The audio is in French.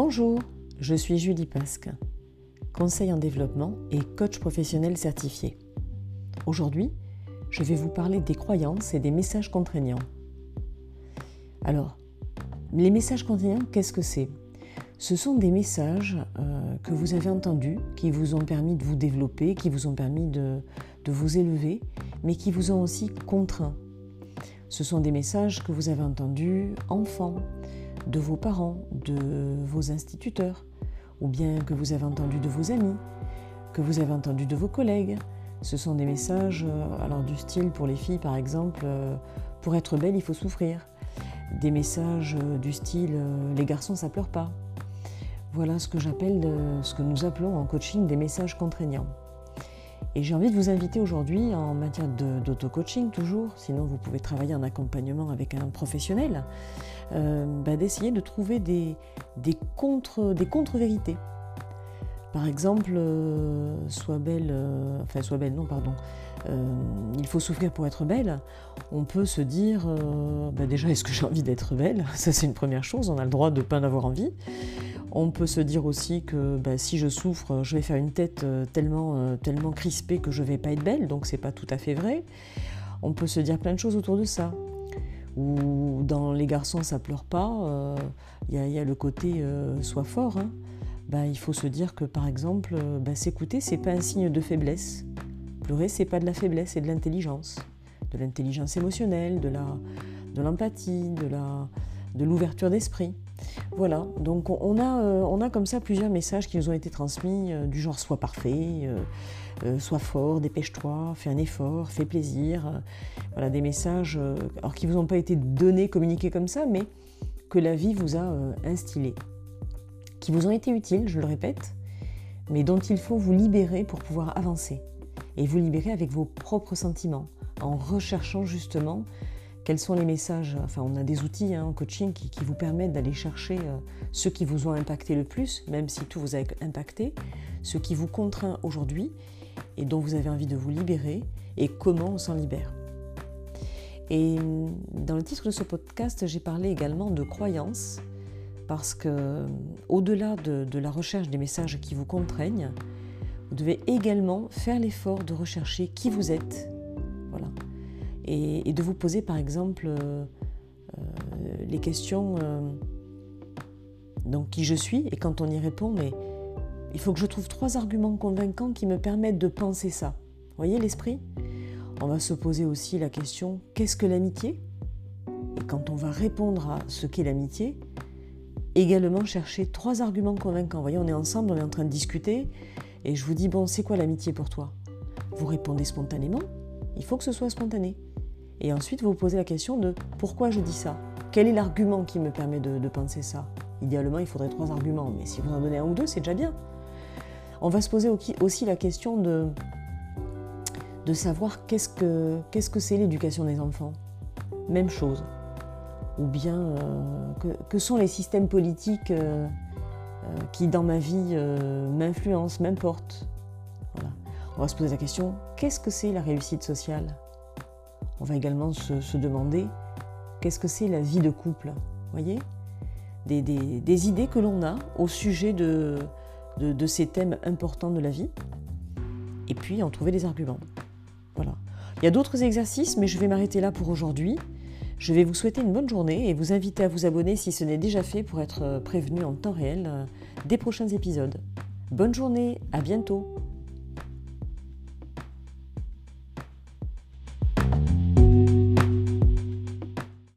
Bonjour, je suis Julie Pasque, conseil en développement et coach professionnel certifié. Aujourd'hui, je vais vous parler des croyances et des messages contraignants. Alors, les messages contraignants, qu'est-ce que c'est? Ce sont des messages euh, que vous avez entendus, qui vous ont permis de vous développer, qui vous ont permis de, de vous élever, mais qui vous ont aussi contraint. Ce sont des messages que vous avez entendus enfant, de vos parents, de vos instituteurs, ou bien que vous avez entendus de vos amis, que vous avez entendus de vos collègues. Ce sont des messages, euh, alors du style pour les filles par exemple, euh, pour être belle il faut souffrir. Des messages euh, du style les garçons ça pleure pas. Voilà ce que j'appelle, ce que nous appelons en coaching des messages contraignants. Et j'ai envie de vous inviter aujourd'hui en matière d'auto-coaching toujours, sinon vous pouvez travailler en accompagnement avec un professionnel, euh, bah, d'essayer de trouver des, contre-vérités. Par exemple, euh, soit belle, euh, enfin soit belle, non pardon, il faut souffrir pour être belle. On peut se dire, bah, déjà est-ce que j'ai envie d'être belle? Ça c'est une première chose, on a le droit de ne pas en avoir envie. On peut se dire aussi que bah, si je souffre, je vais faire une tête euh, tellement, euh, tellement crispée que je vais pas être belle, donc c'est pas tout à fait vrai. On peut se dire plein de choses autour de ça. Ou dans les garçons, ça pleure pas. Il euh, y, a le côté soit fort. Hein. Bah, il faut se dire que par exemple, bah, s'écouter, c'est pas un signe de faiblesse. Pleurer, c'est pas de la faiblesse, c'est de l'intelligence, de l'intelligence émotionnelle, de l'empathie, de l'ouverture d'esprit. Voilà, donc on a, euh, on a comme ça plusieurs messages qui nous ont été transmis, euh, du genre sois parfait, euh, sois fort, dépêche-toi, fais un effort, fais plaisir. voilà, des messages alors qui ne vous ont pas été donnés, communiqués comme ça, mais que la vie vous a instillés, qui vous ont été utiles, je le répète, mais dont il faut vous libérer pour pouvoir avancer. Et vous libérer avec vos propres sentiments, en recherchant justement quels sont les messages Enfin, on a des outils hein, en coaching qui, vous permettent d'aller chercher euh, ceux qui vous ont impacté le plus, même si tout vous a impacté, ce qui vous contraint aujourd'hui et dont vous avez envie de vous libérer, et comment on s'en libère. Et mm, dans le titre de ce podcast, j'ai parlé également de croyances, parce que au-delà de, de la recherche des messages qui vous contraignent, vous devez également faire l'effort de rechercher qui vous êtes. Et, de vous poser par exemple euh, euh, les questions euh, donc qui je suis et quand on y répond mais il faut que je trouve trois arguments convaincants qui me permettent de penser ça. Vous voyez l'esprit? On va se poser aussi la question qu'est-ce que l'amitié? Et quand on va répondre à ce qu'est l'amitié, également chercher trois arguments convaincants. Vous voyez, on est ensemble, on est en train de discuter et je vous dis bon, c'est quoi l'amitié pour toi? Vous répondez spontanément. Il faut que ce soit spontané. Et ensuite, vous vous posez la question de pourquoi je dis ça? Quel est l'argument qui me permet de, penser ça? Idéalement, il faudrait trois arguments, mais si vous en donnez un ou deux, c'est déjà bien. On va se poser aussi la question de, de savoir qu'est-ce que c'est -ce que l'éducation des enfants? Même chose. Ou bien euh, que, sont les systèmes politiques euh, euh, qui, dans ma vie, m'influencent, m'importent? Voilà. On va se poser la question qu'est-ce que c'est la réussite sociale? On va également se, demander qu'est-ce que c'est la vie de couple. Voyez? Des, idées que l'on a au sujet de, de, ces thèmes importants de la vie. Et puis en trouver des arguments. Voilà. Il y a d'autres exercices, mais je vais m'arrêter là pour aujourd'hui. Je vais vous souhaiter une bonne journée et vous inviter à vous abonner si ce n'est déjà fait pour être prévenu en temps réel euh, des prochains épisodes. Bonne journée, à bientôt